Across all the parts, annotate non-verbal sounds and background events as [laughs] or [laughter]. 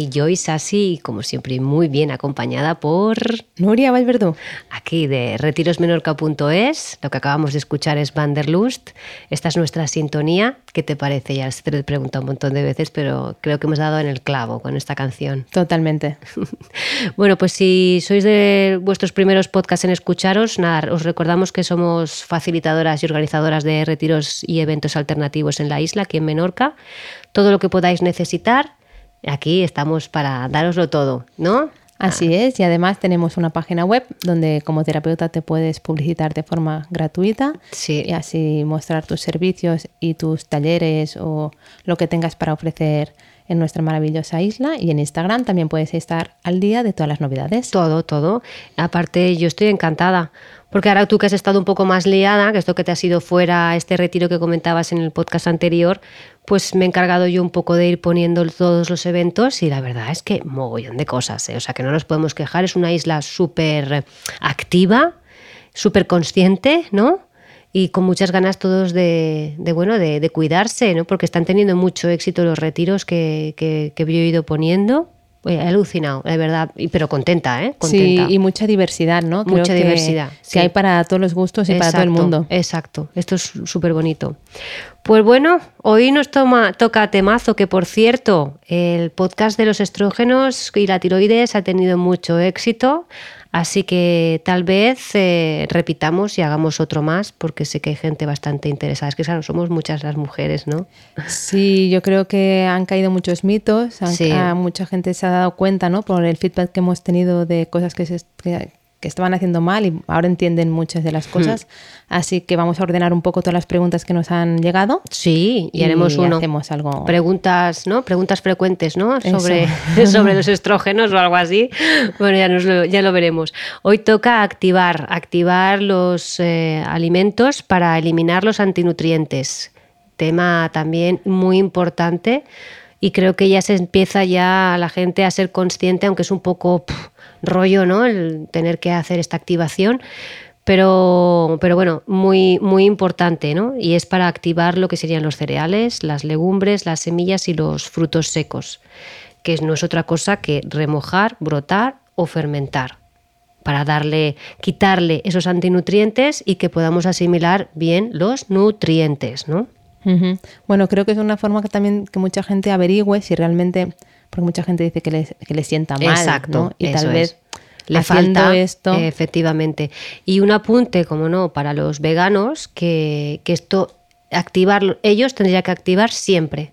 Aquí Joyce, así como siempre, muy bien acompañada por Nuria Valverdú. aquí de retirosmenorca.es. Lo que acabamos de escuchar es Vanderlust. Esta es nuestra sintonía. ¿Qué te parece? Ya te lo he preguntado un montón de veces, pero creo que hemos dado en el clavo con esta canción. Totalmente. [laughs] Bueno, pues si sois de vuestros primeros podcasts en escucharos, nada, os recordamos que somos facilitadoras y organizadoras de retiros y eventos alternativos en la isla, aquí en Menorca. Todo lo que podáis necesitar, aquí estamos para daroslo todo, ¿no? Así es, y además tenemos una página web donde como terapeuta te puedes publicitar de forma gratuita Sí. y así mostrar tus servicios y tus talleres o lo que tengas para ofrecer en nuestra maravillosa isla y en Instagram también puedes estar al día de todas las novedades. Todo, todo. Aparte, yo estoy encantada. Porque ahora tú que has estado un poco más liada, que esto que te ha sido fuera, este retiro que comentabas en el podcast anterior, pues me he encargado yo un poco de ir poniendo todos los eventos y la verdad es que mogollón de cosas. ¿eh? O sea que no nos podemos quejar. Es una isla súper activa, súper consciente, ¿no? Y con muchas ganas todos de, bueno, de, cuidarse, ¿no? Porque están teniendo mucho éxito los retiros que, que, que he ido poniendo. He alucinado, de verdad, pero contenta, ¿eh? Contenta. Sí, y mucha diversidad, ¿no? Creo Mucha que- diversidad, Que hay para todos los gustos y para todo el mundo. Exacto, esto es súper bonito. Pues bueno, hoy nos toma, toca temazo, que por cierto, el podcast de los estrógenos y la tiroides ha tenido mucho éxito, así que tal vez eh, repitamos y hagamos otro más, porque sé que hay gente bastante interesada. Es que claro, somos muchas las mujeres, ¿no? Sí, yo creo que han caído muchos mitos, han- Sí. mucha gente se ha dado cuenta, ¿no? Por el feedback que hemos tenido de cosas que, se, que, que estaban haciendo mal y ahora entienden muchas de las Hmm. cosas. Así que vamos a ordenar un poco todas las preguntas que nos han llegado. Sí, y, Y haremos uno. hacemos algo. Preguntas, ¿no? Preguntas frecuentes, ¿no? Sobre, [laughs] sobre los estrógenos o algo así. Bueno, ya, nos lo, ya lo veremos. Hoy toca activar, activar los eh, alimentos para eliminar los antinutrientes. Tema también muy importante y creo que ya se empieza ya la gente a ser consciente, aunque es un poco rollo, ¿no? El tener que hacer esta activación. Pero, pero bueno, muy, muy importante, ¿no? Y es para activar lo que serían los cereales, las legumbres, las semillas y los frutos secos, que no es otra cosa que remojar, brotar o fermentar, para darle, quitarle esos antinutrientes y que podamos asimilar bien los nutrientes, ¿no? Bueno, creo que es una forma que también que mucha gente averigüe si realmente, porque mucha gente dice que le, que le sienta mal, Exacto, ¿no? Y tal es. vez le falta esto, efectivamente. Y un apunte como no para los veganos que, que esto activarlo ellos tendría que activar siempre.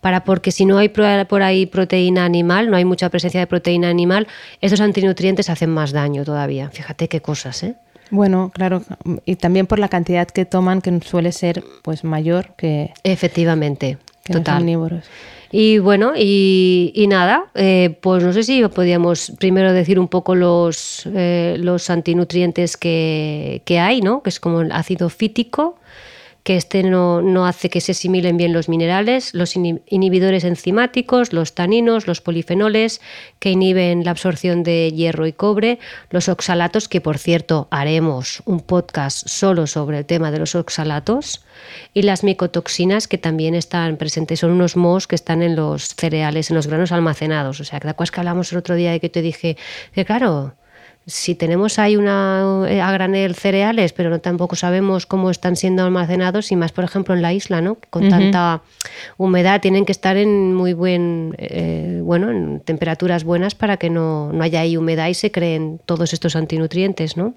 Para porque si no hay por ahí proteína animal no hay mucha presencia de proteína animal estos antinutrientes hacen más daño todavía. Fíjate qué cosas eh Bueno, claro, y también por la cantidad que toman, que suele ser pues mayor que, efectivamente que los total omnívoros. Y bueno, y, y nada, eh, pues no sé si podríamos primero decir un poco los, eh, los antinutrientes que, que hay, ¿no? Que es como el ácido fítico, que este no, no hace que se asimilen bien los minerales, los inhibidores enzimáticos, los taninos, los polifenoles, que inhiben la absorción de hierro y cobre, los oxalatos, que por cierto haremos un podcast solo sobre el tema de los oxalatos, y las micotoxinas que también están presentes, son unos mohos que están en los cereales, en los granos almacenados. O sea, ¿te acuerdas que hablamos el otro día de que te dije que claro, si tenemos ahí una eh, a granel cereales, pero no tampoco sabemos cómo están siendo almacenados y más, por ejemplo, en la isla, ¿no? Con tanta humedad tienen que estar en muy buen, eh, bueno, en temperaturas buenas para que no, no haya ahí humedad y se creen todos estos antinutrientes, ¿no?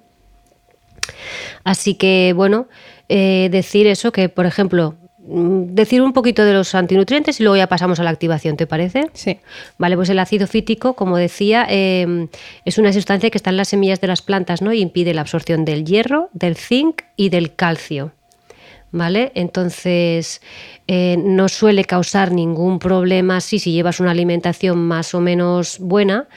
Así que, bueno, eh, decir eso, que por ejemplo, decir un poquito de los antinutrientes y luego ya pasamos a la activación, ¿te parece? Sí. Vale, pues el ácido fítico, como decía, eh, es una sustancia que está en las semillas de las plantas ¿no? y impide la absorción del hierro, del zinc y del calcio. ¿Vale? Entonces, eh, no suele causar ningún problema sí, si llevas una alimentación más o menos buena,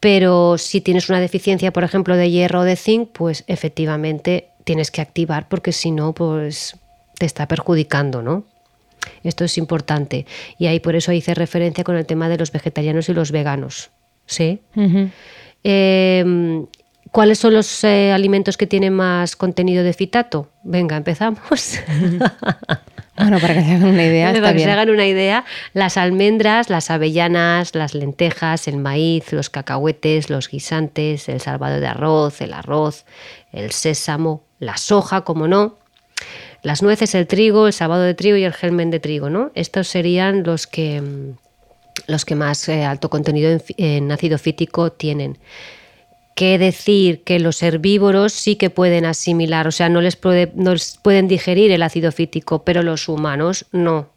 pero si tienes una deficiencia, por ejemplo, de hierro o de zinc, pues efectivamente tienes que activar porque si no, pues te está perjudicando, ¿no? Esto es importante. Y ahí por eso hice referencia con el tema de los vegetarianos y los veganos. ¿Sí? Em, ¿Cuáles son los eh, alimentos que tienen más contenido de fitato? Venga, empezamos. [laughs] bueno, para que se hagan una idea. [laughs] para que se hagan una idea, las almendras, las avellanas, las lentejas, el maíz, los cacahuetes, los guisantes, el salvado de arroz, el arroz, el sésamo, la soja, como no, las nueces, el trigo, el salvado de trigo y el germen de trigo, ¿no? Estos serían los que, los que más eh, alto contenido en ácido fítico tienen qué decir que los herbívoros sí que pueden asimilar, o sea, no les, pueden digerir el ácido fítico, pero los humanos no.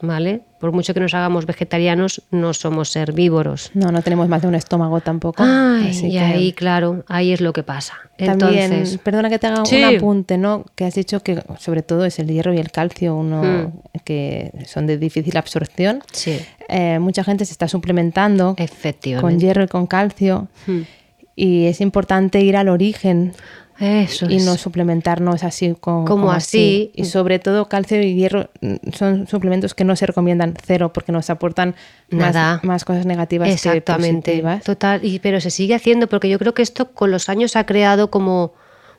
¿Vale? Por mucho que nos hagamos vegetarianos, no somos herbívoros. No, no tenemos más de un estómago tampoco. y ahí, claro, ahí es lo que pasa. También, perdona que te haga un apunte, ¿no? Que has dicho que sobre todo es el hierro y el calcio, uno hmm. que son de difícil absorción. Sí. Eh, mucha gente se está suplementando con hierro y con calcio. Hmm y es importante ir al origen y no suplementarnos así como, así. Y sobre todo calcio y hierro mm, son suplementos que no se recomiendan cero porque nos aportan Nada. Más, cosas negativas Exactamente. que positivas. Total, y, pero se sigue haciendo porque yo creo que esto con los años ha creado como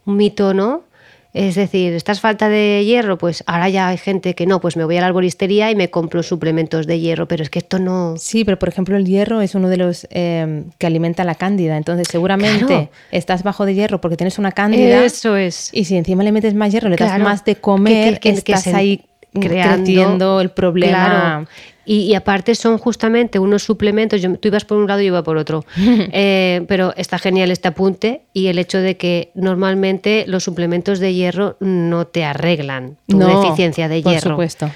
un mito, ¿no? Es decir, ¿estás falta de hierro? Pues ahora ya hay gente que no, pues me voy a la arboristería y me compro suplementos de hierro, pero es que esto no... Sí, pero por ejemplo el hierro es uno de los eh, que alimenta la cándida, entonces seguramente estás bajo de hierro porque tienes una cándida. Eso es. Y si encima le metes más hierro, le das más de comer, que, estás ahí creando el problema. Y, aparte son justamente unos suplementos, yo, tú ibas por un lado y yo iba por otro, [laughs] eh, pero está genial este apunte y el hecho de que normalmente los suplementos de hierro no te arreglan tu deficiencia de hierro. Por supuesto.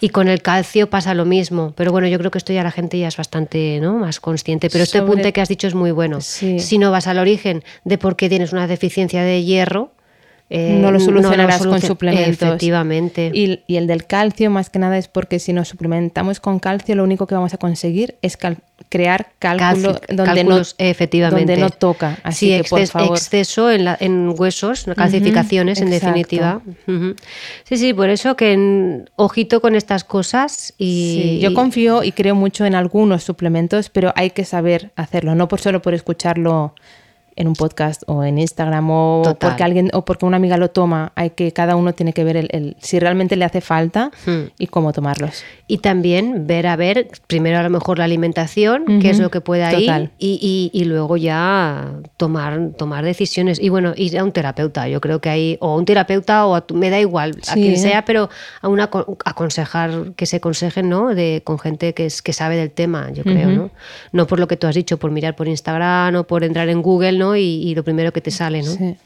Y con el calcio pasa lo mismo. Pero bueno, yo creo que esto ya la gente ya es bastante ¿no? más consciente. Pero este apunte que has dicho es muy bueno. Si no vas al origen de por qué tienes una deficiencia de hierro, eh, no lo solucionarás con suplementos. Efectivamente. Y, y, el del calcio, más que nada, es porque si nos suplementamos con calcio, lo único que vamos a conseguir es crear cálculo donde, no, efectivamente. donde no toca. Así que, por favor. exceso en, en huesos, calcificaciones, en definitiva. Sí, sí, por eso que ojito con estas cosas. Y, yo confío y creo mucho en algunos suplementos, pero hay que saber hacerlo, no por solo por escucharlo en un podcast o en Instagram o porque alguien o porque una amiga lo toma, hay que cada uno tiene que ver el, si realmente le hace falta hmm. y cómo tomarlos. Y también ver a ver, primero a lo mejor la alimentación, qué es lo que puede ir y, y, luego ya tomar, tomar decisiones. Y bueno, ir a un terapeuta, yo creo que hay, o un terapeuta o me da igual, a quien sea, pero a una aconsejar, que se aconsejen, ¿no? De, con gente que, es, que sabe del tema, yo creo, ¿no? No por lo que tú has dicho, por mirar por Instagram o por entrar en Google, ¿no? Y, lo primero que te sale, ¿no?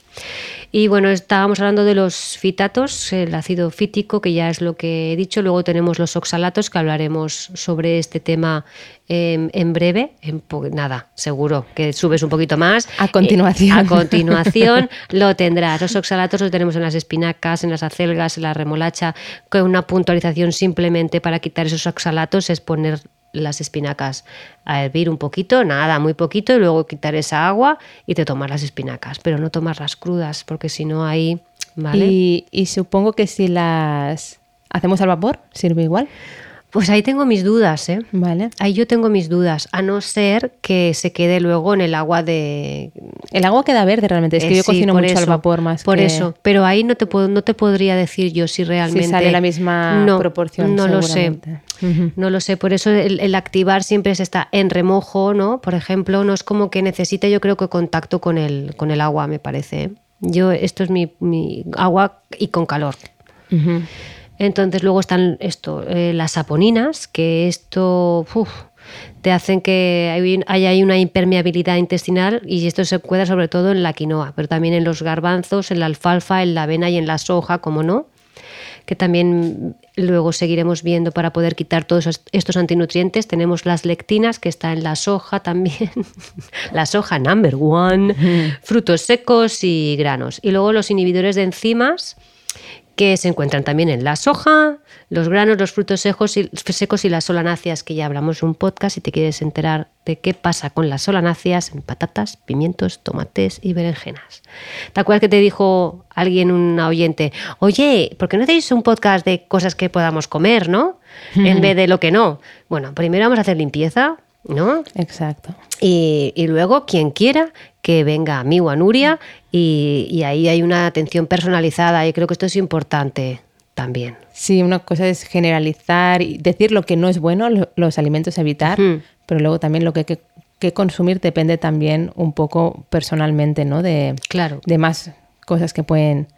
Y bueno, estábamos hablando de los fitatos, el ácido fítico, que ya es lo que he dicho. Luego tenemos los oxalatos, que hablaremos sobre este tema en, breve. En, nada, seguro que subes un poquito más. A continuación. a continuación lo tendrás. Los oxalatos los tenemos en las espinacas, en las acelgas, en la remolacha. Con una puntualización simplemente para quitar esos oxalatos es poner las espinacas a hervir un poquito, nada, muy poquito, y luego quitar esa agua y te tomas las espinacas, pero no tomarlas crudas, porque si no hay... ¿vale? Y, y supongo que si las hacemos al vapor, ¿sirve igual? Pues ahí tengo mis dudas, ¿eh? Vale. Ahí yo tengo mis dudas, a no ser que se quede luego en el agua de... El agua queda verde realmente, es que yo eh, cocino mucho al vapor más Por eso, pero ahí no te, puedo, no te podría decir yo si realmente... Si sale la misma proporción, No lo sé, no lo sé, por eso el, activar siempre se está en remojo, ¿no? Por ejemplo, no es como que necesite yo creo que contacto con el, con el agua, me parece. ¿eh? Yo, esto es mi, agua y con calor. Entonces luego están esto, eh, las saponinas, que esto te hacen que haya una impermeabilidad intestinal y esto se cuida sobre todo en la quinoa, pero también en los garbanzos, en la alfalfa, en la avena y en la soja, como no, que también luego seguiremos viendo para poder quitar todos estos antinutrientes. Tenemos las lectinas, que está en la soja también, [laughs] la soja number one, frutos secos y granos. Y luego los inhibidores de enzimas, que se encuentran también en la soja, los granos, los frutos secos y, secos y las solanáceas, que ya hablamos en un podcast si te quieres enterar de qué pasa con las solanáceas en patatas, pimientos, tomates y berenjenas. ¿Te acuerdas que te dijo alguien, un oyente, oye, ¿por qué no hacéis un podcast de cosas que podamos comer, no? En vez de lo que no. Bueno, primero vamos a hacer limpieza, ¿no? Exacto. Y, luego, quien quiera, que venga a mí o a Nuria, y, ahí hay una atención personalizada, y creo que esto es importante también. Sí, una cosa es generalizar y decir lo que no es bueno, los alimentos evitar, pero luego también lo que hay que, consumir depende también un poco personalmente, ¿no? De, claro. de más cosas que pueden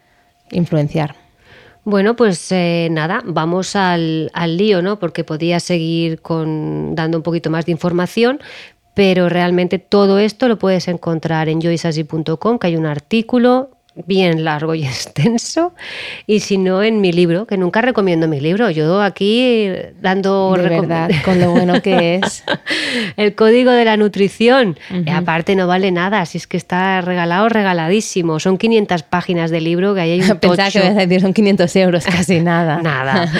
influenciar. Bueno, pues eh, nada, vamos al, lío, ¿no? Porque podía seguir con, dando un poquito más de información, pero realmente todo esto lo puedes encontrar en joysasy.com, que hay un artículo bien largo y [laughs] extenso, y si no en mi libro, que nunca recomiendo mi libro. Yo aquí dando... De verdad, [laughs] con lo bueno que es. el código de la nutrición. aparte no vale nada, así es que está regalado, regaladísimo. Son 500 páginas de libro que hay un [laughs] Pensaba que a decir, son 500 euros, casi nada. nada.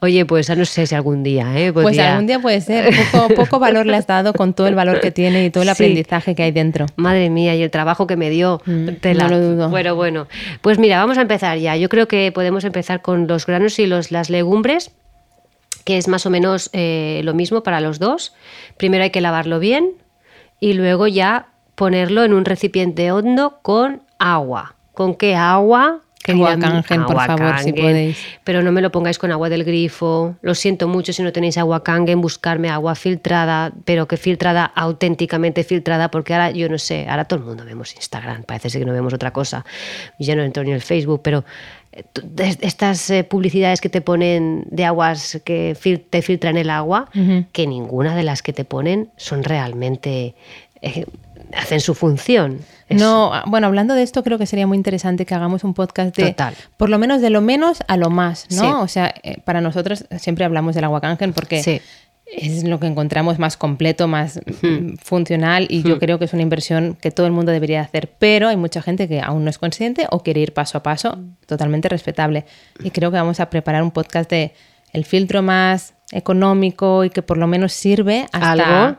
Oye, pues no sé si algún día... ¿eh? Pues algún día puede ser. Poco, poco, valor le has dado con todo el valor que tiene y todo el aprendizaje que hay dentro. Madre mía, y el trabajo que me dio. Mm, te la... lo bueno, bueno. Pues mira, vamos a empezar ya. Yo creo que podemos empezar con los granos y los, las legumbres que es más o menos eh, lo mismo para los dos. Primero hay que lavarlo bien y luego ya ponerlo en un recipiente hondo con agua. ¿Con qué agua? Agua cangen, por favor, si podéis. Pero no me lo pongáis con agua del grifo. Lo siento mucho si no tenéis agua kangen, buscarme agua filtrada, pero que filtrada, auténticamente filtrada, porque ahora yo no sé, ahora todo el mundo vemos Instagram, parece que no vemos otra cosa. Yo no entro ni en el Facebook, pero eh, estas eh, publicidades que te ponen de aguas que te filtran el agua, que ninguna de las que te ponen son realmente... Eh, hacen su función. No, bueno, hablando de esto, creo que sería muy interesante que hagamos un podcast de, por lo menos de lo menos a lo más, ¿no? O sea, eh, para nosotros siempre hablamos del agua cángel porque es lo que encontramos más completo, más mm, funcional y yo creo que es una inversión que todo el mundo debería hacer, pero hay mucha gente que aún no es consciente o quiere ir paso a paso, totalmente respetable. Y creo que vamos a preparar un podcast de el filtro más económico y que por lo menos sirve hasta... ¿Algo?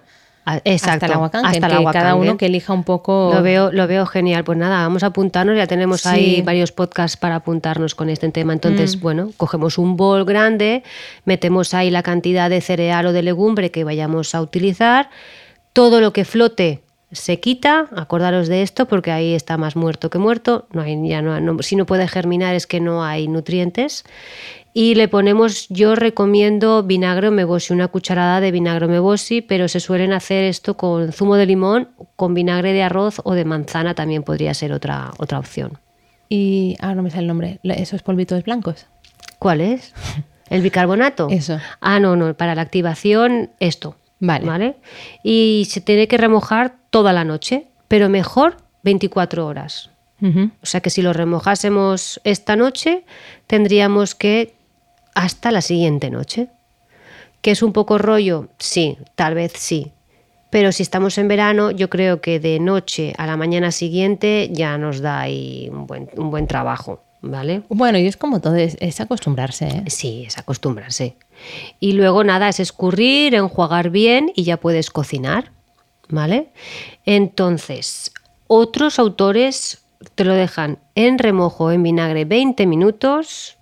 Exacto, hasta el agua cada uno que elija un poco. Lo veo, lo veo genial. Pues nada, vamos a apuntarnos. Ya tenemos ahí varios podcasts para apuntarnos con este tema. Entonces, mm. bueno, cogemos un bol grande, metemos ahí la cantidad de cereal o de legumbre que vayamos a utilizar. Todo lo que flote se quita, acordaros de esto porque ahí está más muerto que muerto, no hay, ya no, si no puede germinar es que no hay nutrientes y le ponemos, yo recomiendo vinagre mebosi, una cucharada de vinagre mebosi, pero se suelen hacer esto con zumo de limón, con vinagre de arroz o de manzana también podría ser otra, otra opción. Y ahora no me sale el nombre, esos polvitos blancos. ¿Cuál es? [laughs] ¿El bicarbonato? Eso. Ah, no, no, para la activación esto. Vale. ¿Vale? Y se tiene que remojar toda la noche, pero mejor 24 horas. O sea que si lo remojásemos esta noche, tendríamos que hasta la siguiente noche. ¿Que es un poco rollo? Sí, tal vez sí. Pero si estamos en verano, yo creo que de noche a la mañana siguiente ya nos da ahí un buen, un buen trabajo, ¿vale? Bueno, y es como todo, es, acostumbrarse. ¿eh? Sí, es acostumbrarse. Y luego nada, es escurrir, enjuagar bien y ya puedes cocinar, ¿vale? Entonces, otros autores te lo dejan en remojo en vinagre 20 minutos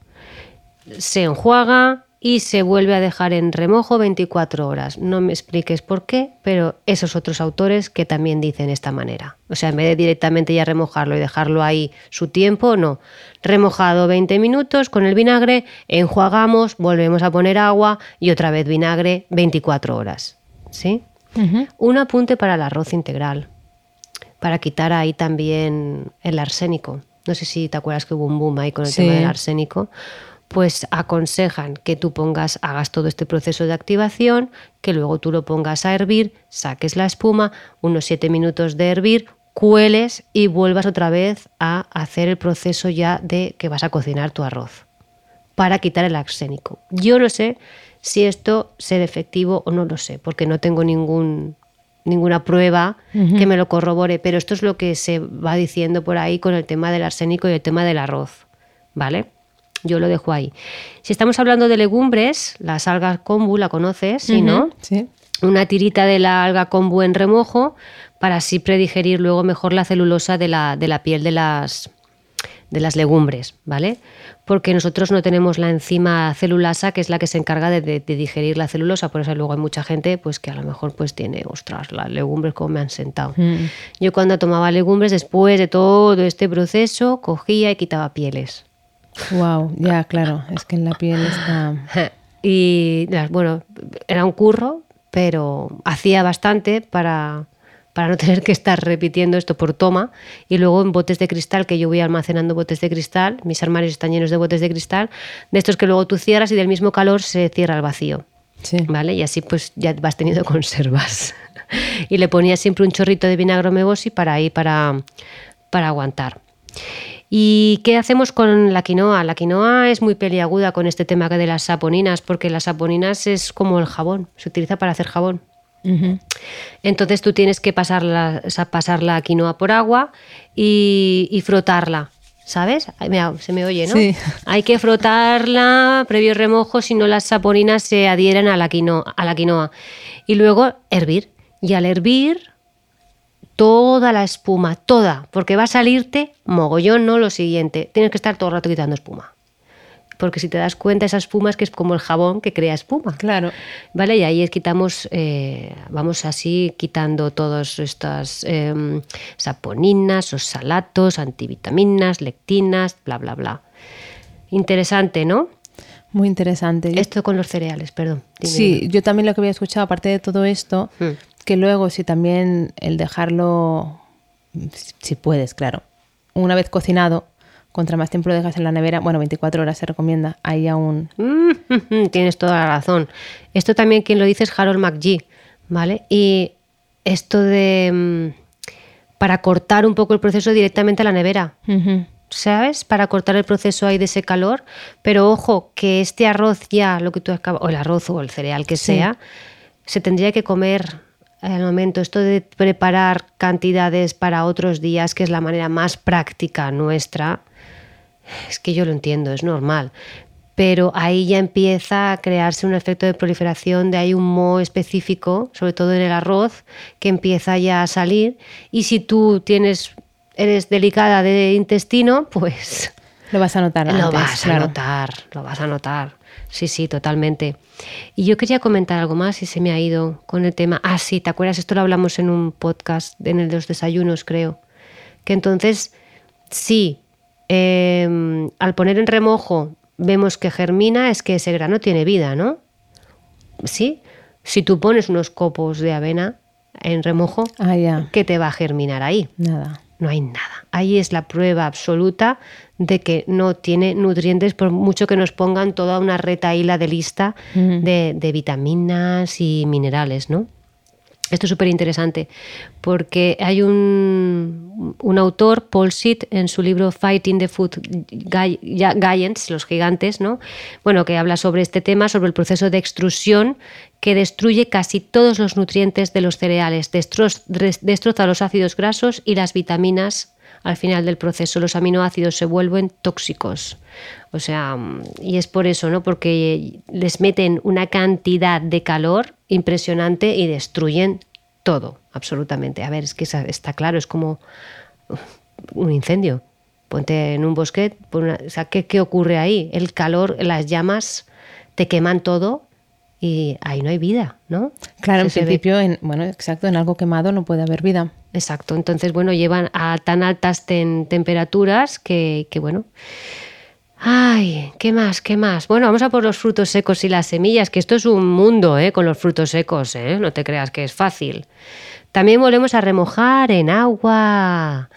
se enjuaga y se vuelve a dejar en remojo 24 horas. No me expliques por qué, pero esos otros autores que también dicen esta manera. O sea, en vez de directamente ya remojarlo y dejarlo ahí su tiempo, no. Remojado 20 minutos con el vinagre, enjuagamos, volvemos a poner agua y otra vez vinagre 24 horas. ¿Sí? Un apunte para el arroz integral, para quitar ahí también el arsénico. No sé si te acuerdas que hubo un boom ahí con el tema del arsénico. Pues aconsejan que tú pongas, hagas todo este proceso de activación, que luego tú lo pongas a hervir, saques la espuma, unos 7 minutos de hervir, cueles y vuelvas otra vez a hacer el proceso ya de que vas a cocinar tu arroz para quitar el arsénico. Yo no sé si esto será efectivo o no lo sé, porque no tengo ningún, ninguna prueba que me lo corrobore, pero esto es lo que se va diciendo por ahí con el tema del arsénico y el tema del arroz, ¿vale? Yo lo dejo ahí. Si estamos hablando de legumbres, las algas kombu, ¿la conoces? ¿Sí, no? Sí. Una tirita de la alga kombu en remojo para así predigerir luego mejor la celulosa de la, de la piel de las, de las legumbres, ¿vale? Porque nosotros no tenemos la enzima celulasa, que es la que se encarga de, digerir la celulosa, por eso luego hay mucha gente pues que a lo mejor pues tiene, ostras, las legumbres como me han sentado. Mm. Yo cuando tomaba legumbres, después de todo este proceso, cogía y quitaba pieles. Wow, ya, claro, es que en la piel está... [laughs] Y bueno, era un curro, pero hacía bastante para para no tener que estar repitiendo esto por toma. Y luego en botes de cristal, que yo voy almacenando botes de cristal, mis armarios están llenos de botes de cristal, de estos que luego tú cierras y del mismo calor se cierra el vacío. ¿Vale? Y así pues ya vas teniendo [laughs] conservas. y le ponía siempre un chorrito de vinagre mebosi para ahí, para, para aguantar. ¿Y qué hacemos con la quinoa? La quinoa es muy peliaguda con este tema de las saponinas, porque las saponinas es como el jabón, se utiliza para hacer jabón. Entonces tú tienes que pasar la, pasar la quinoa por agua y, frotarla. ¿Sabes? se me oye, ¿no? Sí. Hay que frotarla previo remojo, si no las saponinas se adhieren a la, quinoa, a la quinoa. Y luego hervir. Y al hervir, toda la espuma, toda, porque va a salirte mogollón, ¿no? Lo siguiente, tienes que estar todo el rato quitando espuma porque si te das cuenta, esa espuma es que es como el jabón que crea espuma. Claro. ¿Vale? Y ahí quitamos, eh, vamos así quitando todas estas em, saponinas, oxalatos, antivitaminas, lectinas, bla, bla, bla. Interesante, ¿no? Muy interesante. Esto con los cereales, perdón. sí, yo también lo que había escuchado, aparte de todo esto, hmm. que luego si también el dejarlo, si puedes, claro, una vez cocinado, contra más tiempo lo dejas en la nevera, bueno, 24 horas se recomienda, ahí aún... Mm, [laughs] tienes toda la razón. Esto también quien lo dice es Harold McGee, ¿vale? Y esto de... Mm, para cortar un poco el proceso directamente a la nevera. ¿Sabes? Para cortar el proceso ahí de ese calor. Pero ojo, que este arroz ya, lo que tú acabas, o el arroz o el cereal que sea, se tendría que comer al momento. Esto de preparar cantidades para otros días, que es la manera más práctica nuestra, es que yo lo entiendo, es normal. Pero ahí ya empieza a crearse un efecto de proliferación de hay un moho específico, sobre todo en el arroz, que empieza ya a salir. Y si tú tienes, eres delicada de intestino, [laughs] pues lo vas a notar. Lo vas a notar, lo vas a notar. Sí, sí, totalmente. Y yo quería comentar algo más y se me ha ido con el tema. Ah, sí, ¿te acuerdas? Esto lo hablamos en un podcast, en el de los desayunos, creo. Que entonces, sí, Em, al poner en remojo vemos que germina, es que ese grano tiene vida, ¿no? ¿Sí? Si tú pones unos copos de avena en remojo, ah, ¿qué te va a germinar ahí? Nada. No hay nada. Ahí es la prueba absoluta de que no tiene nutrientes, por mucho que nos pongan toda una retaíla de lista de, de vitaminas y minerales, ¿no? Esto es súper interesante porque hay un, autor, Paul Sitt, en su libro Fighting the Food Giants, los gigantes, ¿no? Bueno, que habla sobre este tema, sobre el proceso de extrusión que destruye casi todos los nutrientes de los cereales, destroza los ácidos grasos y las vitaminas al final del proceso. Los aminoácidos se vuelven tóxicos. O sea, y es por eso, ¿no? Porque les meten una cantidad de calor impresionante y destruyen todo, absolutamente. A ver, es que está claro, es como un incendio. Ponte en un bosque, ¿qué, ¿qué ocurre ahí? El calor, las llamas te queman todo y ahí no hay vida, ¿no? Claro, en principio, en, bueno, exacto, en algo quemado no puede haber vida. Exacto, entonces, bueno, llevan a tan altas temperaturas que, que, bueno, Ay, ¿qué más? ¿Qué más? Bueno, vamos a por los frutos secos y las semillas, que esto es un mundo, ¿eh? Con los frutos secos, ¿eh? No te creas que es fácil. También volvemos a remojar en agua.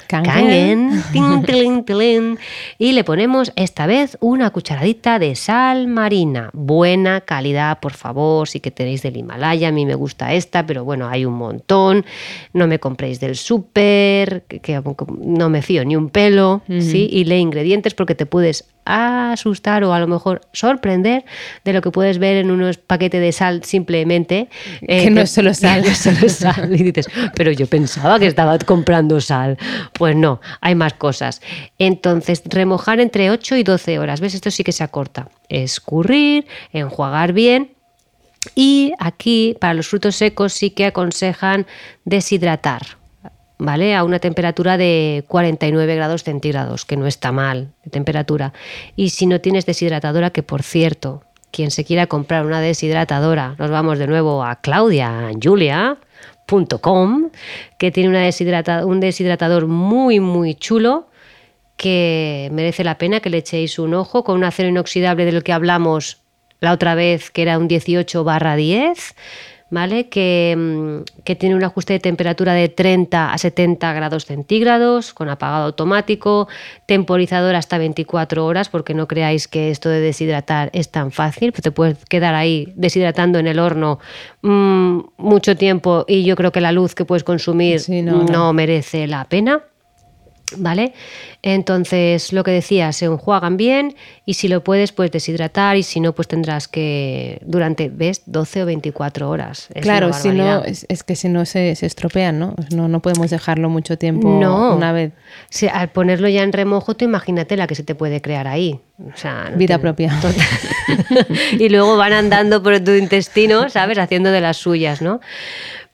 Y le ponemos esta vez una cucharadita de sal marina. Buena calidad, por favor. Sí que tenéis del Himalaya. A mí me gusta esta, pero bueno, hay un montón. No me compréis del súper, que, no me fío ni un pelo. ¿sí? Y lee ingredientes porque te puedes asustar o a lo mejor sorprender de lo que puedes ver en unos paquetes de sal simplemente. Eh, que no es solo [laughs] sal. es solo sal. Y dices, pero yo pensaba que estaba comprando sal. Pues no, hay más cosas. Entonces, remojar entre 8 y 12 horas. ¿Ves? Esto sí que se acorta. Escurrir, enjuagar bien. Y aquí, para los frutos secos, sí que aconsejan deshidratar ¿vale? A una temperatura de 49 grados centígrados, que no está mal de temperatura. Y si no tienes deshidratadora, que por cierto, quien se quiera comprar una deshidratadora, nos vamos de nuevo a Claudia Julia.com, que tiene una un deshidratador muy, muy chulo que merece la pena que le echéis un ojo con un acero inoxidable del que hablamos la otra vez, que era un 18 barra 10 ¿vale? Mm, que, tiene un ajuste de temperatura de 30 a 70 grados centígrados, con apagado automático, temporizador hasta 24 horas, porque no creáis que esto de deshidratar es tan fácil, pues te puedes quedar ahí deshidratando en el horno mm, mucho tiempo y yo creo que la luz que puedes consumir no merece la pena. ¿Vale? Entonces, lo que decía, se enjuagan bien y si lo puedes, pues deshidratar y si no, pues tendrás que, durante, ¿ves? 12 o 24 horas. claro, si no, es, que si no se, estropean, ¿no? ¿no? No podemos dejarlo mucho tiempo una vez. al ponerlo ya en remojo, tú imagínate la que se te puede crear ahí. O sea, Vida propia. [laughs] [laughs] y luego van andando por tu intestino, ¿sabes? Haciendo de las suyas, ¿no?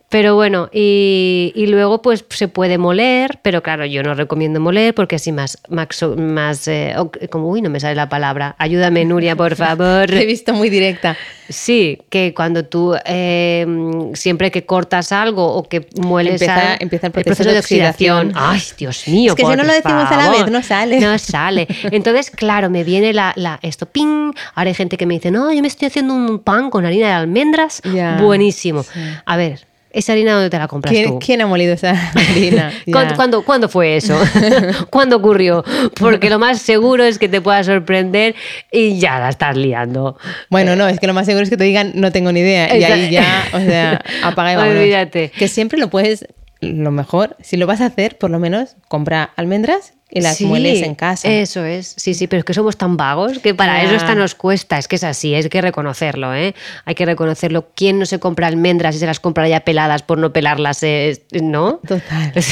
Pero bueno, y, luego pues se puede moler, pero claro, yo no recomiendo moler porque así más, más, eh, como, uy, no me sale la palabra. Ayúdame, Nuria, por [laughs] favor. Te he visto muy directa. Sí, que cuando tú em, siempre que cortas algo o que mueles empieza, empieza el, proceso de, oxidación. Ay, Dios mío. Es que si no lo decimos a la vez, no sale. No sale. Entonces, claro, me viene la, la, esto, ping. Ahora hay gente que me dice, no, yo me estoy haciendo un pan con harina de almendras. Buenísimo. A ver, ¿Esa harina dónde te la compras tú? ¿Quién ha molido esa [laughs] harina? [laughs] ¿Cuándo, ¿Cuándo, fue eso? [laughs] ¿Cuándo ocurrió? Porque lo más seguro es que te pueda sorprender y ya la estás liando. Bueno, no, es que lo más seguro es que te digan no tengo ni idea y ahí ya, o sea, apaga y vámonos. Olvídate. Que siempre lo puedes, lo mejor, si lo vas a hacer, por lo menos compra almendras y las mueles en casa. Eso es. Sí, sí, pero es que somos tan vagos que para eso hasta nos cuesta. Es que es así, hay que reconocerlo, ¿eh? Hay que reconocerlo. ¿Quién no se compra almendras y se las compra ya peladas por no pelarlas? ¿No? Total. [laughs]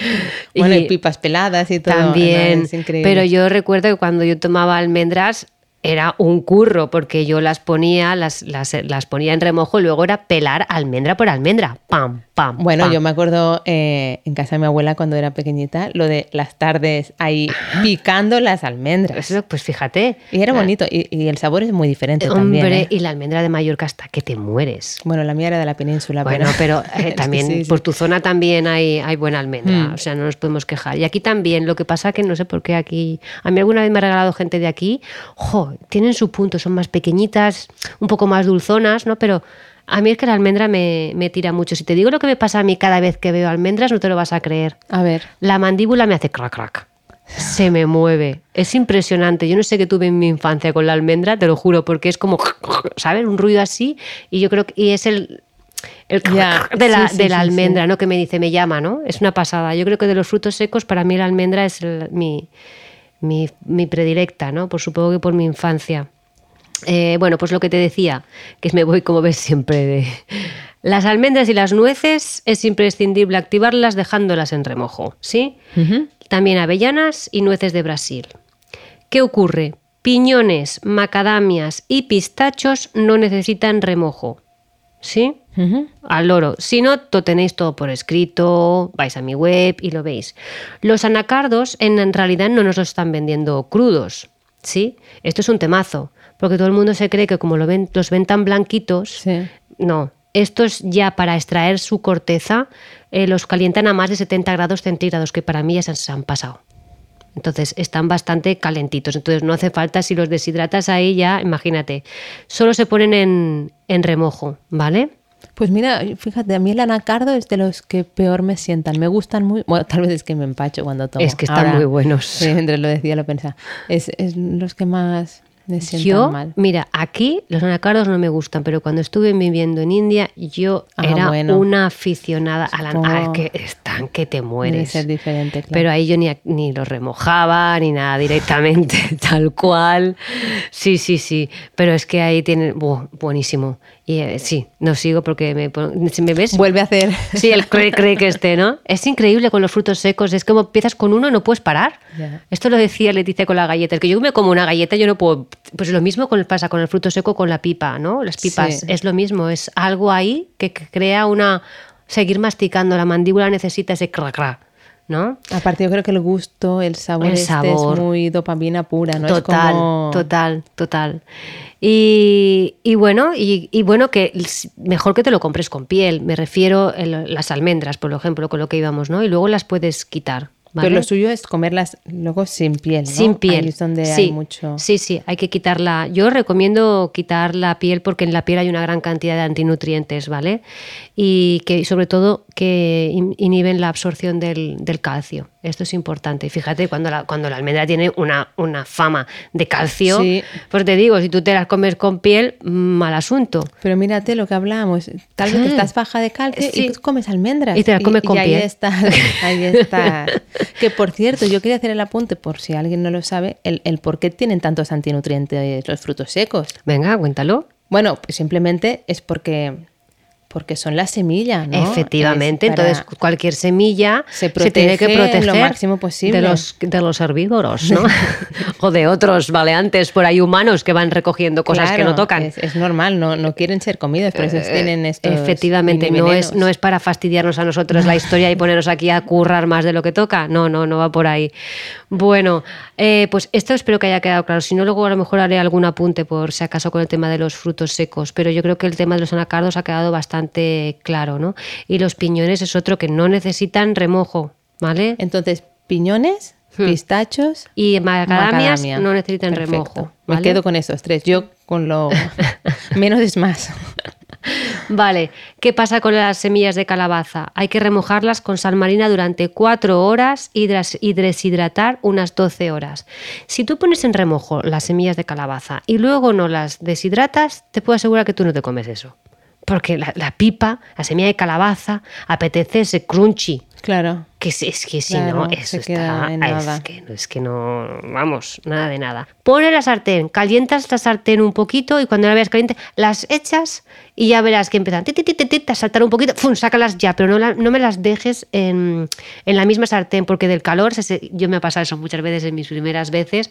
[laughs] bueno, y, pipas peladas y todo. También. pero yo recuerdo que cuando yo tomaba almendras, era un curro porque yo las ponía, las, las, las, ponía en remojo y luego era pelar almendra por almendra. Pam, pam. Bueno, yo me acuerdo eh, en casa de mi abuela cuando era pequeñita, lo de las tardes ahí picando las almendras. Eso, pues fíjate. Y era bonito. Y, el sabor es muy diferente Hombre, también. ¿eh? y la almendra de Mallorca hasta que te mueres. Bueno, la mía era de la península. Bueno, pero, [laughs] eh, también por tu zona también hay, hay buena almendra. Mm. O sea, no nos podemos quejar. Y aquí también, lo que pasa que no sé por qué aquí. A mí alguna vez me ha regalado gente de aquí. ¡Jo! tienen su punto, son más pequeñitas, un poco más dulzonas, ¿no? Pero a mí es que la almendra me, me, tira mucho. Si te digo lo que me pasa a mí cada vez que veo almendras, no te lo vas a creer. A ver. La mandíbula me hace crack, crack. Se me mueve. Es impresionante. Yo no sé qué tuve en mi infancia con la almendra, te lo juro, porque es como, [laughs] ¿sabes? Un ruido así. Y yo creo que y es el, el de la, de la almendra, ¿no? Que me dice, me llama, ¿no? Es una pasada. Yo creo que de los frutos secos, para mí la almendra es mi, mi, predilecta, ¿no? Por supongo que por mi infancia. Eh, bueno, pues lo que te decía, que me voy como ves siempre de... Las almendras y las nueces es imprescindible activarlas dejándolas en remojo, ¿sí? También avellanas y nueces de Brasil. ¿Qué ocurre? Piñones, macadamias y pistachos no necesitan remojo, ¿sí? Al loro. Si no, lo tenéis todo por escrito, vais a mi web y lo veis. Los anacardos en, realidad no nos los están vendiendo crudos, ¿sí? Esto es un temazo, porque todo el mundo se cree que como lo ven, los ven tan blanquitos, no. Estos ya para extraer su corteza eh, los calientan a más de 70 grados centígrados, que para mí ya se han pasado. Entonces están bastante calentitos. Entonces no hace falta, si los deshidratas ahí ya, imagínate, solo se ponen en, en remojo, ¿vale? Pues mira, fíjate, a mí el anacardo es de los que peor me sientan. Me gustan muy. Bueno, tal vez es que me empacho cuando tomo. Es que están muy buenos. entre lo decía, lo pensaba. Es, es los que más. Yo, mira, aquí los anacardos no me gustan, pero cuando estuve viviendo en India, yo ah, era una aficionada a la que están que te mueres. ser diferente, Pero ahí yo ni, ni los remojaba ni nada directamente, [laughs] tal cual. Sí, sí, sí. Pero es que ahí tienen, buenísimo. Y eh, sí, no sigo porque me, si me ves. Vuelve a hacer. Sí, el cree, cree que esté, ¿no? Es increíble con los frutos secos. Es como empiezas con uno y no puedes parar. Esto lo decía Leticia con la galleta. El que yo me como una galleta, yo no puedo. Pues lo mismo pasa con el fruto seco, con la pipa, ¿no? Las pipas es lo mismo. Es algo ahí que crea una. Seguir masticando. La mandíbula necesita ese cra, cra ¿no? Aparte, yo creo que el gusto, el sabor, el este es muy dopamina pura, ¿no? Total, total, total. Y, bueno, y, bueno, que mejor que te lo compres con piel. Me refiero a las almendras, por ejemplo, con lo que íbamos, ¿no? Y luego las puedes quitar. Pero lo suyo es comerlas luego sin piel. ¿no? Sin piel. es donde sí, hay mucho. Sí, sí, hay que quitarla. Yo recomiendo quitar la piel porque en la piel hay una gran cantidad de antinutrientes, ¿vale? Y que sobre todo que inhiben la absorción del, del calcio. Esto es importante. Y fíjate, cuando la, cuando la almendra tiene una, una fama de calcio, pues te digo, si tú te las comes con piel, mal asunto. Pero mírate lo que hablamos. Tal vez estás baja de calcio y tú comes almendras. Y te las comes con piel. Ahí está, [laughs] ahí está. que por cierto, yo quería hacer el apunte, por si alguien no lo sabe, el, el por qué tienen tantos antinutrientes los frutos secos. Venga, cuéntalo. Bueno, pues simplemente es porque porque son las semillas, ¿no? Efectivamente, entonces cualquier semilla se, tiene que proteger lo máximo posible. de los, de los herbívoros, ¿no? [laughs] o de otros valeantes por ahí humanos que van recogiendo cosas que no tocan. Es, normal, no, no quieren ser comidos, por eso eh, tienen estos Efectivamente, no es, no es para fastidiarnos a nosotros la historia y ponernos aquí a currar más de lo que toca, no, no, no va por ahí. Bueno, eh, pues esto espero que haya quedado claro, si no luego a lo mejor haré algún apunte por si acaso con el tema de los frutos secos, pero yo creo que el tema de los anacardos ha quedado bastante claro, ¿no? Y los piñones es otro que no necesitan remojo, ¿vale? Entonces, piñones, hmm. pistachos y macadamias no necesitan remojo. Me quedo con esos tres. Yo con lo [laughs] menos es más. Vale, ¿qué pasa con las semillas de calabaza? Hay que remojarlas con sal marina durante 4 horas y deshidratar unas 12 horas. Si tú pones en remojo las semillas de calabaza y luego no las deshidratas, te puedo asegurar que tú no te comes eso. Porque la, pipa, la semilla de calabaza, apetece ese crunchy. Claro. Que es, es que si no, eso está. Es, que, es que no. Vamos, nada de nada. Pone la sartén, calientas la sartén un poquito y cuando la veas caliente, las echas y ya verás que empiezan a saltar un poquito. ¡Fum! Sácalas ya, pero no, no me las dejes en, en, la misma sartén porque del calor, yo me ha pasado eso muchas veces en mis primeras veces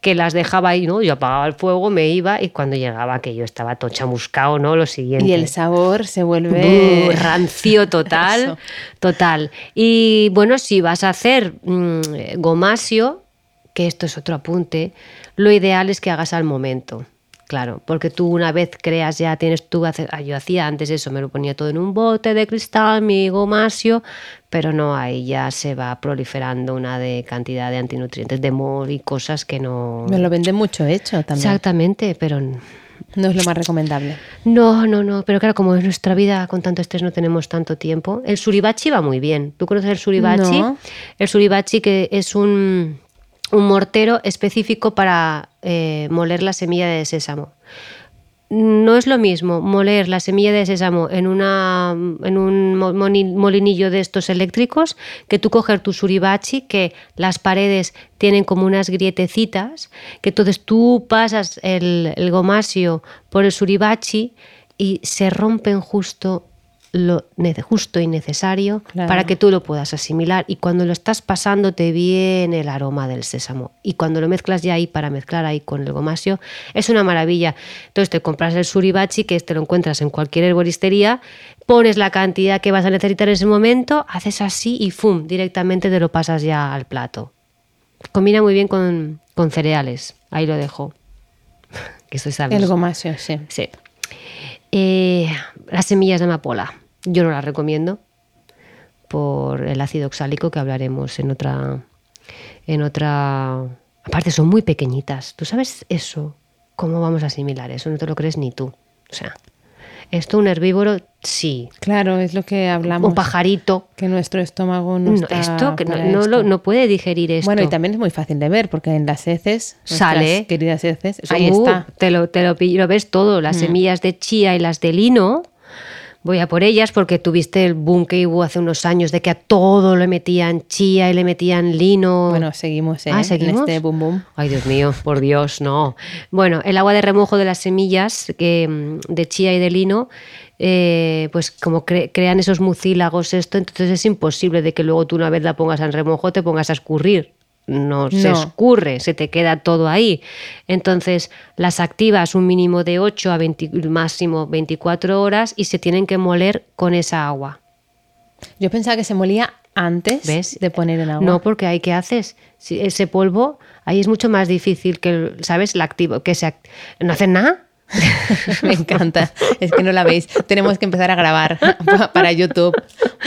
que las dejaba ahí, ¿no? Yo apagaba el fuego, me iba y cuando llegaba que yo estaba tochamuscao, ¿no? Lo siguiente. Y el sabor se vuelve... rancio total, [laughs] total. Y bueno, si vas a hacer mm, gomasio, que esto es otro apunte, lo ideal es que hagas al momento. Claro, porque tú una vez creas ya tienes tú, ah, yo hacía antes eso, me lo ponía todo en un bote de cristal, mi gomasio, pero no, ahí ya se va proliferando una de cantidad de antinutrientes, de mol y cosas que no... Me lo venden mucho hecho también. Exactamente, pero... No es lo más recomendable. No, no, no, pero claro, como en nuestra vida con tanto estrés no tenemos tanto tiempo. El suribachi va muy bien. ¿Tú conoces el suribachi? El suribachi que es un un mortero específico para eh, moler la semilla de sésamo. No es lo mismo moler la semilla de sésamo en, una, en un molinillo de estos eléctricos que tú coger tu suribachi, que las paredes tienen como unas grietecitas, que entonces tú pasas el, el gomasio por el suribachi y se rompen justo lo justo y necesario para que tú lo puedas asimilar. Y cuando lo estás pasando te viene el aroma del sésamo. Y cuando lo mezclas ya ahí para mezclar ahí con el gomasio es una maravilla. Entonces te compras el suribachi que te lo encuentras en cualquier herboristería pones la cantidad que vas a necesitar en ese momento haces así y ¡fum! directamente te lo pasas ya al plato. Combina muy bien con, cereales. Ahí lo dejo. [laughs] Que estoy el gomasio sí. Sí eh, las semillas de amapola. Yo no las recomiendo por el ácido oxálico que hablaremos en otra. En otra. Aparte, son muy pequeñitas. ¿Tú sabes eso? ¿Cómo vamos a asimilar eso? No te lo crees ni tú. O sea, Esto un herbívoro sí. Claro, es lo que hablamos. Un pajarito. Que nuestro estómago no, está esto, que no, no, puede digerir esto. Bueno, y también es muy fácil de ver, porque en las heces, sale. queridas heces, ahí uh, está. Te lo, te lo, ves todo, las mm. semillas de chía y las de lino voy a por ellas porque tuviste el boom que hubo hace unos años de que a todo le metían chía y le metían lino. Bueno, seguimos, ¿eh? Ah, en este boom boom. Ay, Dios mío, por Dios, no. Bueno, el agua de remojo de las semillas mm, de chía y de lino, eh, pues como crean esos mucílagos esto, entonces es imposible de que luego tú una vez la pongas en remojo te pongas a escurrir no, se escurre, se te queda todo ahí. Entonces, las activas un mínimo de 8 a 20, máximo 24 horas y se tienen que moler con esa agua. Yo pensaba que se molía antes de poner en agua. No, porque ahí qué haces? Si ese polvo, ahí es mucho más difícil que, ¿sabes? La activo, que se no hacen nada. [laughs] Me encanta. Es que no la veis. Tenemos que empezar a grabar para YouTube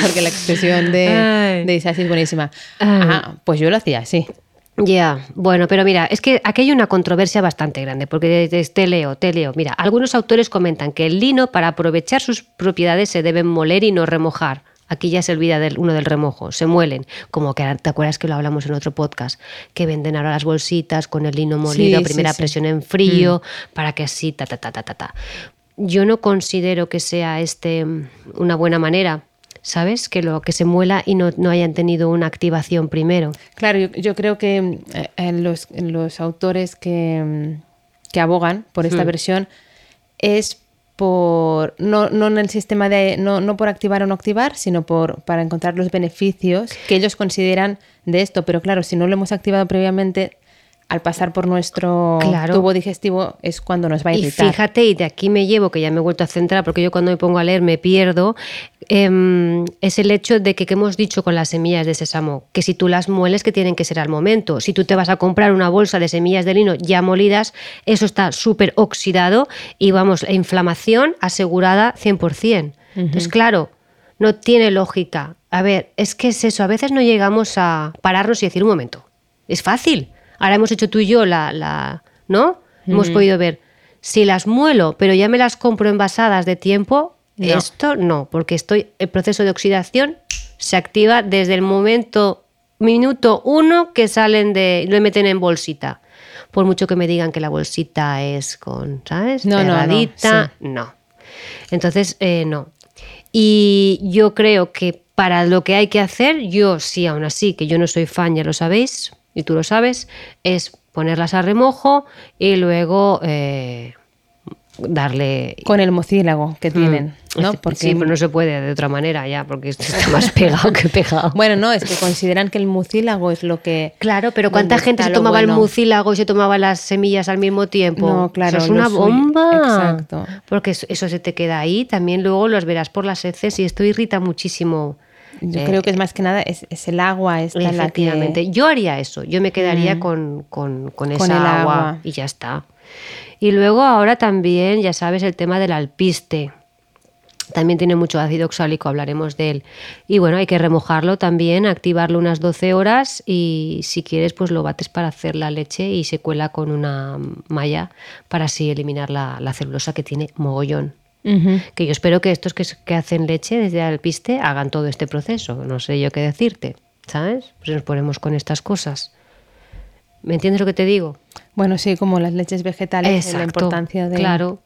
porque la expresión de, de es buenísima. Ah, pues yo lo hacía así. Ya, bueno, pero mira, es que aquí hay una controversia bastante grande, porque te leo, te leo. Mira, algunos autores comentan que el lino, para aprovechar sus propiedades, se debe moler y no remojar. Aquí ya se olvida del, uno del remojo, se muelen, como que te acuerdas que lo hablamos en otro podcast, que venden ahora las bolsitas con el lino molido a primera presión en frío, mm. para que así, ta, ta, ta, ta, ta, Yo no considero que sea este una buena manera, ¿sabes? Que lo que se muela y no, no hayan tenido una activación primero. Claro, yo, creo que eh, en los, los autores que, que, abogan por esta hmm. versión es por no, no en el sistema de no, no, por activar o no activar, sino por para encontrar los beneficios que ellos consideran de esto. Pero claro, si no lo hemos activado previamente, al pasar por nuestro tubo digestivo es cuando nos va a irritar. Y fíjate, y de aquí me llevo, que ya me he vuelto a centrar, porque yo cuando me pongo a leer me pierdo, em, es el hecho de que, que hemos dicho con las semillas de sésamo, que si tú las mueles, que tienen que ser al momento. Si tú te vas a comprar una bolsa de semillas de lino ya molidas, eso está súper oxidado y vamos, la inflamación asegurada 100%. Entonces, claro, no tiene lógica. A ver, es que es eso, a veces no llegamos a pararnos y decir un momento. Es fácil. Ahora hemos hecho tú y yo la, la ¿no? Hemos podido ver. Si las muelo, pero ya me las compro envasadas de tiempo, esto no, porque estoy, el proceso de oxidación se activa desde el momento, minuto uno que salen de, lo meten en bolsita. Por mucho que me digan que la bolsita es con, ¿sabes? No, no, no, no. Entonces, eh, no. Y yo creo que para lo que hay que hacer, yo sí, aún así, que yo no soy fan, ya lo sabéis, y tú lo sabes, es ponerlas a remojo y luego eh, darle... Con el mucílago que mm. tienen, ¿no? Porque... Sí, pero no se puede de otra manera ya, porque está más [laughs] pegado que pegado. Bueno, no, es que consideran que el mucílago es lo que... Claro, pero ¿cuánta gente se tomaba el mucílago y se tomaba las semillas al mismo tiempo? No, claro. Eso es una bomba. Exacto. Porque eso, se te queda ahí, también luego los verás por las heces y esto irrita muchísimo yo creo que es más que nada es, el agua esta Efectivamente. Yo haría eso. Yo me quedaría mm. con, con, con, esa agua, y ya está. Y luego ahora también, ya sabes, el tema del alpiste. También tiene mucho ácido oxálico, hablaremos de él. Y bueno, hay que remojarlo también, activarlo unas 12 horas y si quieres pues lo bates para hacer la leche y se cuela con una malla para así eliminar la, la celulosa que tiene mogollón. Que yo espero que estos que, hacen leche desde Alpiste hagan todo este proceso. No sé yo qué decirte, ¿sabes? Pues nos ponemos con estas cosas. ¿Me entiendes lo que te digo? Bueno, sí, como las leches vegetales, la importancia de. Claro.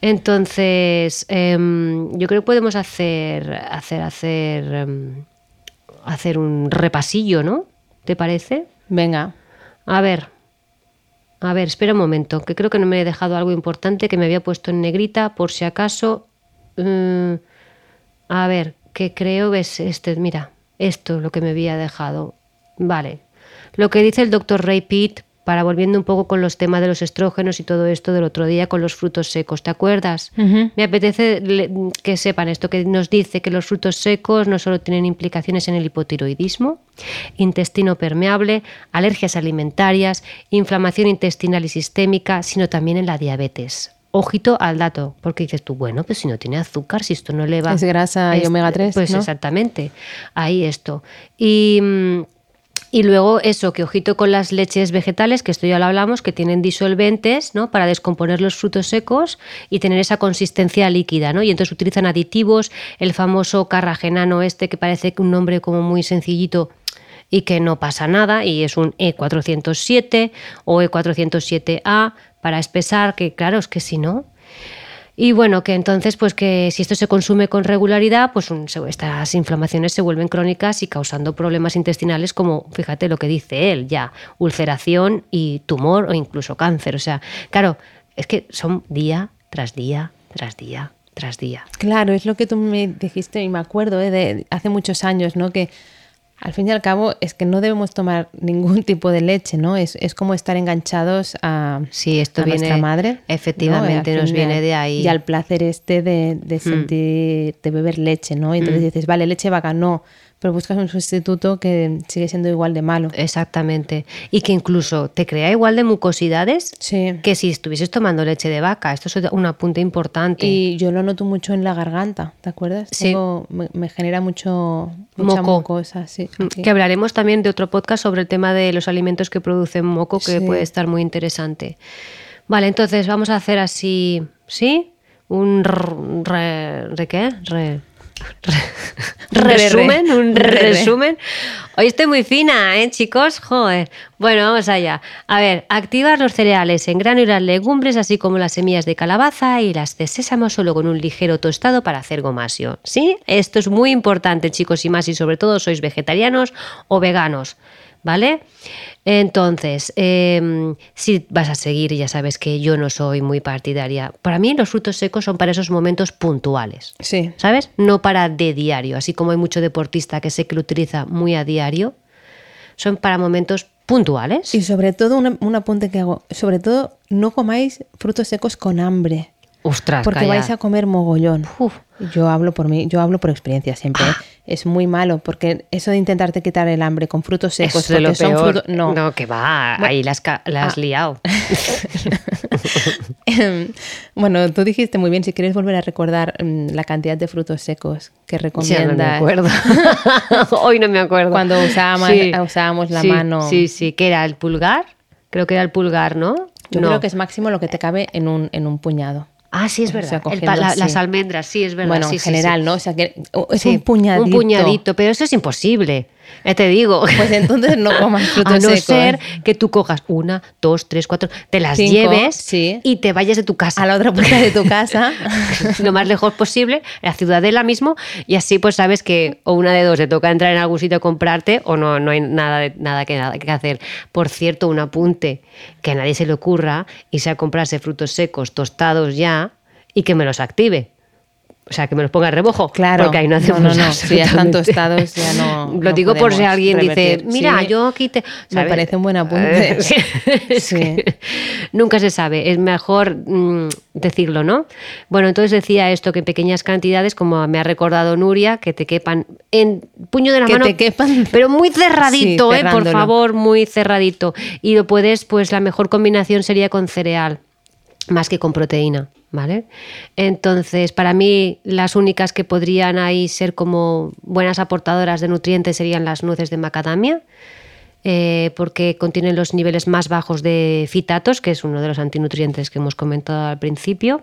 Entonces, em, yo creo que podemos hacer, hacer, hacer, em, hacer un repasillo, ¿no? ¿Te parece? Venga. A ver, a ver, espera un momento, que creo que no me he dejado algo importante que me había puesto en negrita por si acaso. Mm, a ver, que creo es este, mira, esto es lo que me había dejado. Vale. Lo que dice el doctor Ray Pitt para volviendo un poco con los temas de los estrógenos y todo esto del otro día con los frutos secos, ¿te acuerdas? Me apetece que sepan esto, que nos dice que los frutos secos no solo tienen implicaciones en el hipotiroidismo, intestino permeable, alergias alimentarias, inflamación intestinal y sistémica, sino también en la diabetes. Ojito al dato, porque dices tú, bueno, pues si no tiene azúcar, si esto no le va... Es grasa y omega 3. Pues exactamente, ahí esto. Y mm, y luego eso, que ojito con las leches vegetales, que esto ya lo hablamos, que tienen disolventes, ¿no? Para descomponer los frutos secos y tener esa consistencia líquida, ¿no? Y entonces utilizan aditivos, el famoso carragenano este, que parece un nombre como muy sencillito y que no pasa nada, y es un E407 o E407A para espesar, que claro, es que si no, y bueno, que entonces, pues que si esto se consume con regularidad, pues estas inflamaciones se vuelven crónicas y causando problemas intestinales como, fíjate lo que dice él, ya, ulceración y tumor o incluso cáncer. O sea, claro, es que son día tras día tras día tras día. Claro, es lo que tú me dijiste y me acuerdo ¿eh? de hace muchos años, ¿no? Que al fin y al cabo es que no debemos tomar ningún [laughs] tipo de leche, ¿no? Es, es como estar enganchados a, sí, esto viene, nuestra madre. Efectivamente, nos viene de ahí. Y al placer este de, de hmm. sentir, de beber leche, ¿no? Y entonces hmm. dices, vale, leche vaca, no pero buscas un sustituto que sigue siendo igual de malo. Exactamente. Y que incluso te crea igual de mucosidades que si estuvieses tomando leche de vaca. Esto es un apunte importante. Y yo lo noto mucho en la garganta, ¿te acuerdas? Sí. me, genera mucho mucha moco. sí, mm, que hablaremos también de otro podcast sobre el tema de los alimentos que producen moco, que puede estar muy interesante. Vale, entonces vamos a hacer así, ¿sí? Un re, re ¿qué? Re, resumen, un resumen. Hoy estoy muy fina, ¿eh, chicos? Joder. Bueno, vamos allá. A ver, activar los cereales en grano y las legumbres, así como las semillas de calabaza y las de sésamo solo con un ligero tostado para hacer gomasio. ¿Sí? Esto es muy importante, chicos, y más, y sobre todo sois vegetarianos o veganos. ¿Vale? Entonces, em, si vas a seguir, ya sabes que yo no soy muy partidaria. Para mí los frutos secos son para esos momentos puntuales. Sí. ¿Sabes? No para de diario. Así como hay mucho deportista que sé que lo utiliza muy a diario, son para momentos puntuales. Y sobre todo, un, apunte que hago, sobre todo, no comáis frutos secos con hambre. Ostras, porque vais a comer mogollón. Yo hablo por mí, yo hablo por experiencia siempre. ¿eh? es muy malo porque eso de intentarte quitar el hambre con frutos secos porque lo son frutos no. no que va ahí las la has ah. liado. [laughs] Bueno tú dijiste muy bien si quieres volver a recordar mm, la cantidad de frutos secos que recomiendas no me acuerdo. [laughs] Hoy no me acuerdo. Cuando usábamos, usábamos la mano. sí sí que era el pulgar creo que era el pulgar no yo creo que es máximo lo que te cabe en un, en un puñado Ah, sí, es verdad. Las almendras, sí, es verdad. Bueno, en general, ¿no? O sea, que es un puñadito. Un puñadito, pero eso es imposible. Ya te digo. Pues entonces no [laughs] comas frutos A no ser que tú cojas una, dos, tres, cuatro, te las lleves y te vayas de tu casa. A la otra punta de tu casa. [laughs] lo más lejos posible, la ciudadela mismo, y así pues sabes que o una de dos te toca entrar en algún sitio a comprarte o no, no hay nada, nada, que, nada que hacer. Por cierto, un apunte, que a nadie se le ocurra irse a comprarse frutos secos tostados ya y que me los active o sea, que me los ponga a rebojo. Claro. Porque ahí no hacemos no, no, no. Si ya están tostados, ya [laughs] no. Lo digo por si alguien dice, mira, yo aquí te. Me parece un buen apunte. [laughs] sí. Nunca se sabe. Es mejor mm, decirlo, ¿no? Bueno, entonces decía esto que en pequeñas cantidades, como me ha recordado Nuria, que te quepan en puño de la que mano. Te quepan. Pero muy cerradito, ¿eh? Por favor, muy cerradito. Y lo puedes, pues la mejor combinación sería con cereal, más que con proteína. ¿vale? Entonces, para mí, las únicas que podrían ahí ser como buenas aportadoras de nutrientes serían las nueces de macadamia, eh, porque contienen los niveles más bajos de fitatos, que es uno de los antinutrientes que hemos comentado al principio,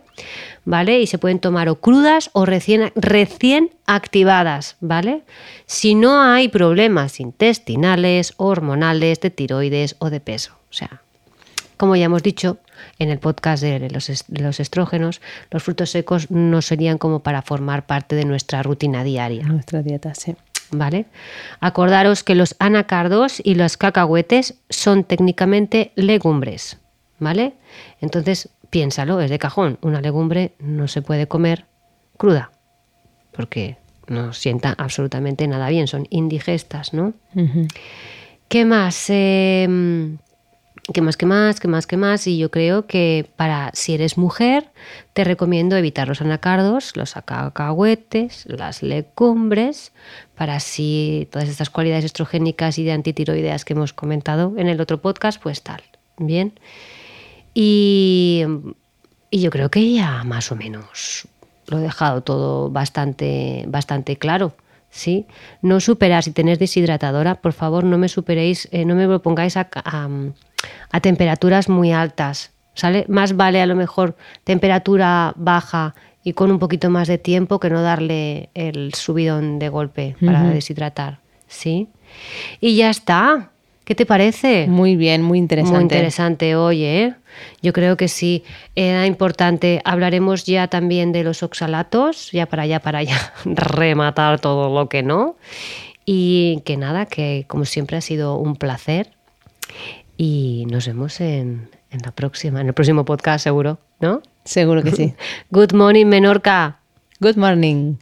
¿vale? Y se pueden tomar o crudas o recién, recién activadas, ¿vale? Si no hay problemas intestinales, hormonales, de tiroides o de peso. O sea, como ya hemos dicho, en el podcast de los, estrógenos, los frutos secos no serían como para formar parte de nuestra rutina diaria. Nuestra dieta, sí. ¿Vale? Acordaros que los anacardos y los cacahuetes son técnicamente legumbres, ¿vale? Entonces, piénsalo, es de cajón. Una legumbre no se puede comer cruda, porque no sienta absolutamente nada bien, son indigestas, ¿no? ¿Qué más? Eh, ¿Qué más, qué más, qué más, qué más? Y yo creo que para si eres mujer, te recomiendo evitar los anacardos, los cacahuetes, las legumbres, para así todas estas cualidades estrogénicas y de antitiroideas que hemos comentado en el otro podcast, pues tal. Bien. Y, y yo creo que ya más o menos lo he dejado todo bastante, bastante claro. ¿Sí? No superar, si tenéis deshidratadora, por favor no me superéis, eh, no me lo pongáis a, a, temperaturas muy altas. ¿sale? Más vale a lo mejor temperatura baja y con un poquito más de tiempo que no darle el subidón de golpe para deshidratar. ¿sí? Y ya está. ¿Qué te parece? Muy bien, muy interesante. Muy interesante, oye. ¿eh? Yo creo que sí, era importante. Hablaremos ya también de los oxalatos, ya para allá, para allá, [laughs] rematar todo lo que no. Y que nada, que como siempre ha sido un placer. Y nos vemos en, en la próxima, en el próximo podcast, seguro, ¿no? Seguro que sí. [laughs] Good morning, Menorca. Good morning.